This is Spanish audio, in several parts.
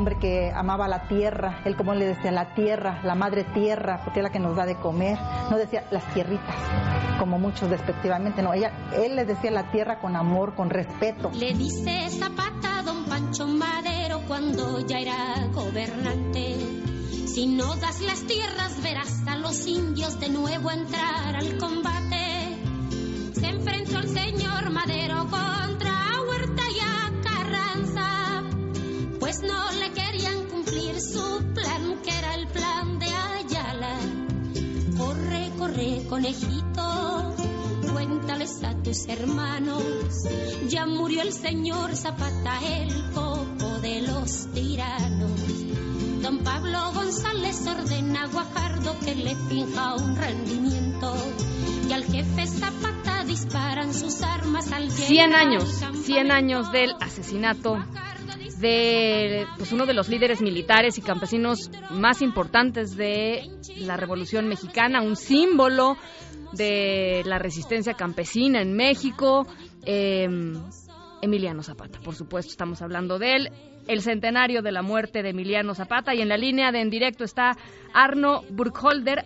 Hombre que amaba la tierra, él como le decía, la tierra, la madre tierra, porque es la que nos da de comer. No decía las tierritas, como muchos despectivamente, no, ella, él les decía la tierra con amor, con respeto. Le dice Zapata a don Pancho Madero cuando ya era gobernante. Si no das las tierras verás a los indios de nuevo entrar al combate. Se enfrentó el señor Madero contra Huerta y a Carranza, pues no conejito, cuéntales a tus hermanos. Ya murió el señor Zapata, el coco de los tiranos. Don Pablo González ordena a Guajardo que le finja un rendimiento. Y al jefe Zapata disparan sus armas al 100 años, 100 años del asesinato de pues, uno de los líderes militares y campesinos más importantes de la Revolución Mexicana, un símbolo de la resistencia campesina en México, eh, Emiliano Zapata. Por supuesto, estamos hablando de él. El centenario de la muerte de Emiliano Zapata y en la línea de en directo está Arno Burkholder,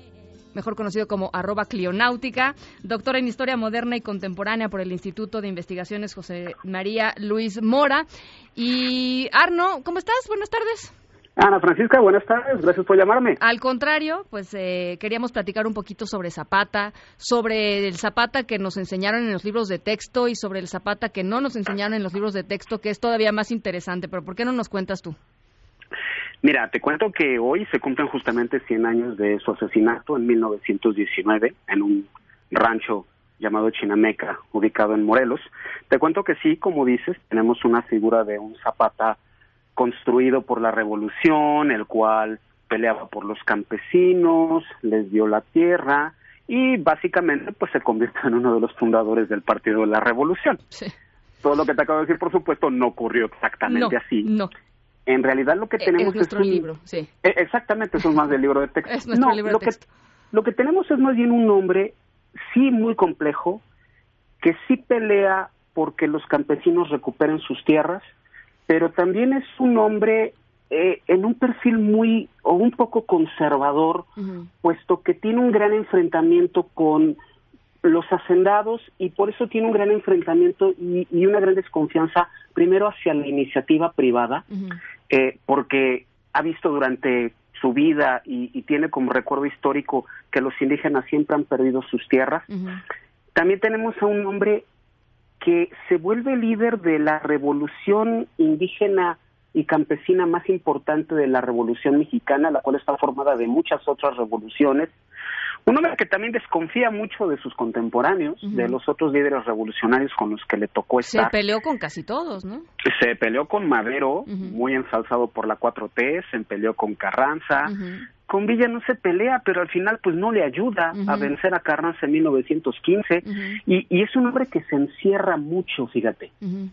mejor conocido como arroba clionáutica, doctor en Historia Moderna y Contemporánea por el Instituto de Investigaciones José María Luis Mora. Y Arno, ¿cómo estás? Buenas tardes. Ana Francisca, buenas tardes, gracias por llamarme. Al contrario, pues eh, queríamos platicar un poquito sobre Zapata, sobre el Zapata que nos enseñaron en los libros de texto y sobre el Zapata que no nos enseñaron en los libros de texto, que es todavía más interesante, pero ¿por qué no nos cuentas tú? Mira, te cuento que hoy se cumplen justamente 100 años de su asesinato en 1919 en un rancho llamado Chinameca, ubicado en Morelos. Te cuento que sí, como dices, tenemos una figura de un Zapata construido por la revolución, el cual peleaba por los campesinos, les dio la tierra y básicamente pues se convirtió en uno de los fundadores del Partido de la Revolución. Sí. Todo lo que te acabo de decir, por supuesto, no ocurrió exactamente No, así. no. En realidad lo que Eh, tenemos es nuestro un- libro, sí. Eh, Exactamente, eso es más del libro de texto. Es nuestro no, libro de lo texto. Que, lo que tenemos es más bien un hombre, sí muy complejo, que sí pelea porque los campesinos recuperen sus tierras, pero también es un hombre eh, en un perfil muy o un poco conservador, puesto que tiene un gran enfrentamiento con los hacendados y por eso tiene un gran enfrentamiento y, y una gran desconfianza primero hacia la iniciativa privada. Eh, porque ha visto durante su vida y, y tiene como recuerdo histórico que los indígenas siempre han perdido sus tierras. También tenemos a un hombre que se vuelve líder de la revolución indígena y campesina más importante de la revolución mexicana, la cual está formada de muchas otras revoluciones. Un hombre que también desconfía mucho de sus contemporáneos, de los otros líderes revolucionarios con los que le tocó Se estar. peleó con casi todos, ¿no? Se peleó con Madero, muy ensalzado por la 4T, se peleó con Carranza. Con Villa no se pelea, pero al final pues no le ayuda a vencer a Carranza en 1915. Ujú. y, y es un hombre que se encierra mucho, fíjate.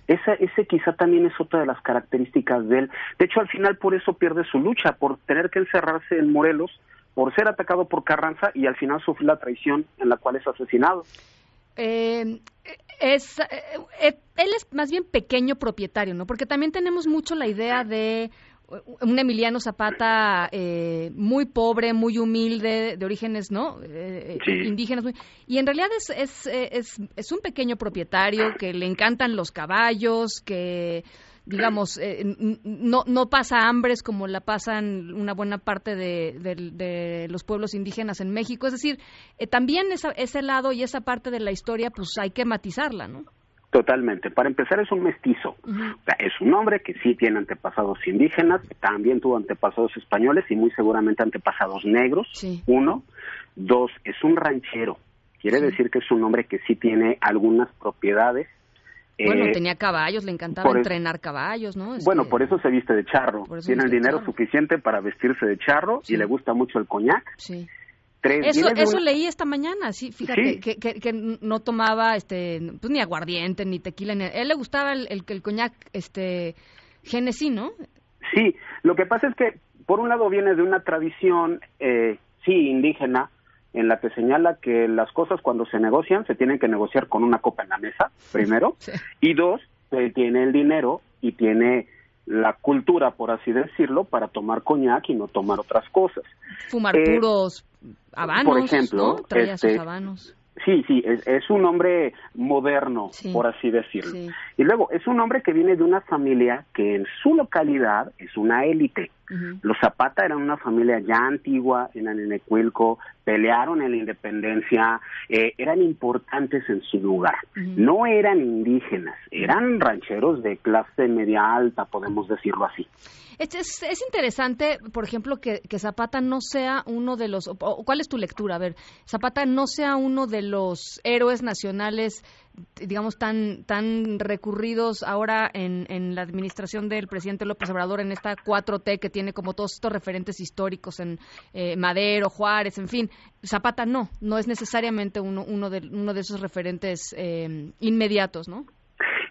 Esa, ese quizá también es otra de las características de él. De hecho, al final por eso pierde su lucha, por tener que encerrarse en Morelos, por ser atacado por Carranza y al final sufrir la traición en la cual es asesinado. Eh, es, eh, eh, él es más bien pequeño propietario, ¿no? Porque también tenemos mucho la idea de un Emiliano Zapata eh, muy pobre, muy humilde, de orígenes, ¿no? Eh, Sí. Indígenas. muy- y en realidad es, es, eh, es, es un pequeño propietario que le encantan los caballos, que digamos, eh, no, no pasa hambres como la pasan una buena parte de, de- de los pueblos indígenas en México. Es decir, eh, también esa, ese lado y esa parte de la historia, pues hay que matizarla, ¿no? Totalmente. Para empezar, es un mestizo. Ujú. O sea, es un hombre que sí tiene antepasados indígenas, también tuvo antepasados españoles y muy seguramente antepasados negros. Sí. Uno. Dos, es un ranchero. Quiere Sí. decir que es un hombre que sí tiene algunas propiedades Bueno, Eh, tenía caballos, le encantaba entrenar caballos, ¿no? Bueno, por eso se viste de charro. Tiene el dinero charro. suficiente para vestirse de charro Sí. y le gusta mucho el coñac. Sí. Tres, Eso, de eso leí esta mañana, sí, fíjate, Sí. Que, que, que no tomaba este, pues, ni aguardiente, ni tequila, ni... él le gustaba el, el, el coñac, este, Genesí, ¿no? Sí, lo que pasa es que, por un lado, viene de una tradición, eh, sí, indígena, en la que señala que las cosas cuando se negocian se tienen que negociar con una copa en la mesa, primero, Sí. y dos, tiene el dinero y tiene la cultura, por así decirlo, para tomar coñac y no tomar otras cosas. Fumar Eh, puros habanos, por ejemplo, ¿no? Traía este, sus habanos. Sí, sí, es, es un hombre moderno, Sí. por así decirlo. Sí. Y luego, es un hombre que viene de una familia que en su localidad es una élite. Los Zapata eran una familia ya antigua en Anenecuilco, pelearon en la independencia, eh, eran importantes en su lugar. No eran indígenas, eran rancheros de clase media alta, podemos decirlo así. Es, es, es interesante, por ejemplo, que, que Zapata no sea uno de los... o- ¿Cuál es tu lectura? A ver, Zapata no sea uno de los héroes nacionales, digamos, tan, tan recurridos ahora en, en la administración del presidente López Obrador, en esta 4T que tiene como todos estos referentes históricos en eh, Madero, Juárez, en fin. Zapata no, no es necesariamente uno, uno, de, uno de esos referentes eh, inmediatos, ¿no?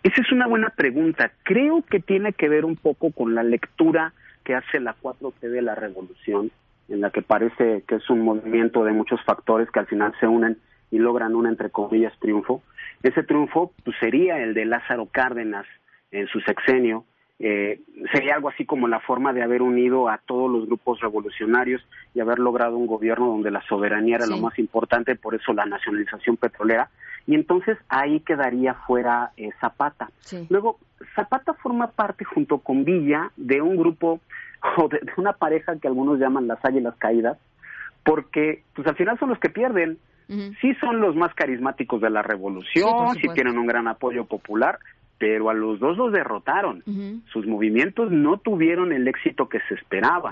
Esa es una buena pregunta. Creo que tiene que ver un poco con la lectura que hace la 4T de la revolución, en la que parece que es un movimiento de muchos factores que al final se unen y logran un, entre comillas, triunfo. Ese triunfo pues, sería el de Lázaro Cárdenas en su sexenio. Eh, sería algo así como la forma de haber unido a todos los grupos revolucionarios y haber logrado un gobierno donde la soberanía era Sí. lo más importante, por eso la nacionalización petrolera. Y entonces ahí quedaría fuera eh, Zapata. Sí. Luego, Zapata forma parte junto con Villa de un grupo o de, de una pareja que algunos llaman las águilas caídas, porque pues al final son los que pierden. Sí son los más carismáticos de la revolución, sí tienen un gran apoyo popular, pero a los dos los derrotaron. Sus movimientos no tuvieron el éxito que se esperaba.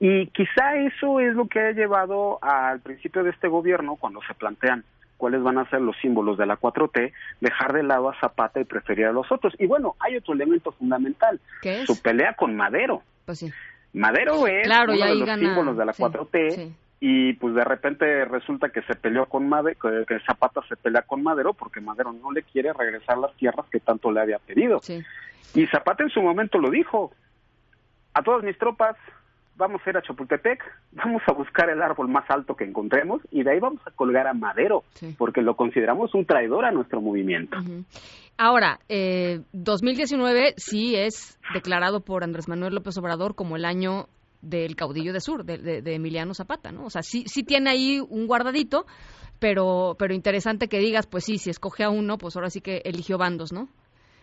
Y quizá eso es lo que ha llevado al principio de este gobierno, cuando se plantean cuáles van a ser los símbolos de la 4T, dejar de lado a Zapata y preferir a los otros. Y bueno, hay otro elemento fundamental, su pelea con Madero. Pues sí. Madero es Claro, uno de los gana- símbolos de la sí, 4T sí. Y pues de repente resulta que se peleó con Madero, que, Zapata se pelea con Madero porque Madero no le quiere regresar las tierras que tanto le había pedido. Sí. Y Zapata en su momento lo dijo, a todas mis tropas vamos a ir a Chapultepec, vamos a buscar el árbol más alto que encontremos y de ahí vamos a colgar a Madero, Sí. porque lo consideramos un traidor a nuestro movimiento. Ujú. Ahora, eh, 2019 sí es declarado por Andrés Manuel López Obrador como el año del caudillo de Sur, de, de- de Emiliano Zapata, ¿no? O sea, sí, sí tiene ahí un guardadito, pero, pero interesante que digas, pues sí, si escoge a uno, pues ahora sí que eligió bandos, ¿no?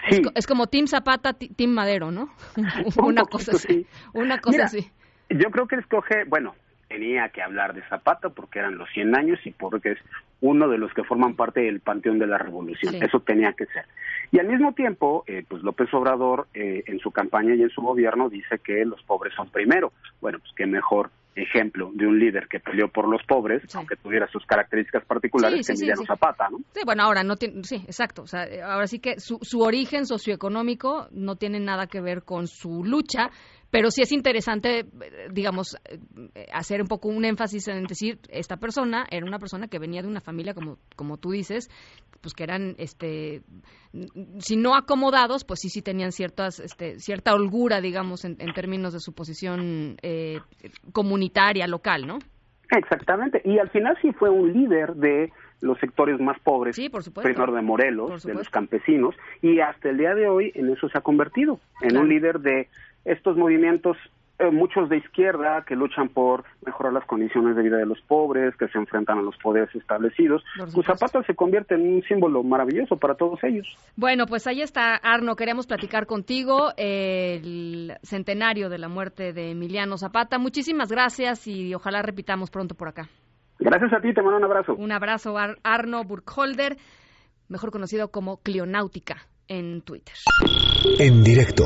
Sí, Es, co- es como Team Zapata, Team Madero, ¿no? Una cosa poquito, así. sí. Una cosa Mira, así. Yo creo que escoge, bueno, tenía que hablar de Zapata porque eran los 100 años y porque es uno de los que forman parte del panteón de la revolución. Sí. Eso tenía que ser. Y al mismo tiempo, eh, pues López Obrador eh, en su campaña y en su gobierno dice que los pobres son primero. Bueno, pues qué mejor ejemplo de un líder que peleó por los pobres, Sí. aunque tuviera sus características particulares, Sí, sí, que. Zapata, ¿no? Sí, bueno, ahora no tiene, sí, exacto. O sea, eh, ahora sí que su, su origen socioeconómico no tiene nada que ver con su lucha, pero sí es interesante, digamos, hacer un poco un énfasis en decir, esta persona era una persona que venía de una familia, como, como tú dices, pues que eran, este, si no acomodados, pues sí, sí tenían ciertas, este, cierta holgura, digamos, en, en términos de su posición eh, comunitaria, local, ¿no? Exactamente. Y al final sí fue un líder de los sectores más pobres, Sí, por supuesto. primero de Morelos, de los campesinos, y hasta el día de hoy en eso se ha convertido, en Claro. un líder de estos movimientos, eh, muchos de izquierda, que luchan por mejorar las condiciones de vida de los pobres, que se enfrentan a los poderes establecidos. Pues. Zapata se convierte en un símbolo maravilloso para todos ellos. Bueno, pues ahí está, Arno. Queremos platicar contigo el centenario de la muerte de Emiliano Zapata. Muchísimas gracias y ojalá repitamos pronto por acá. Gracias a ti, te mando un abrazo. Un abrazo, Ar- Arno Burkholder, mejor conocido como Cleonáutica en Twitter. En directo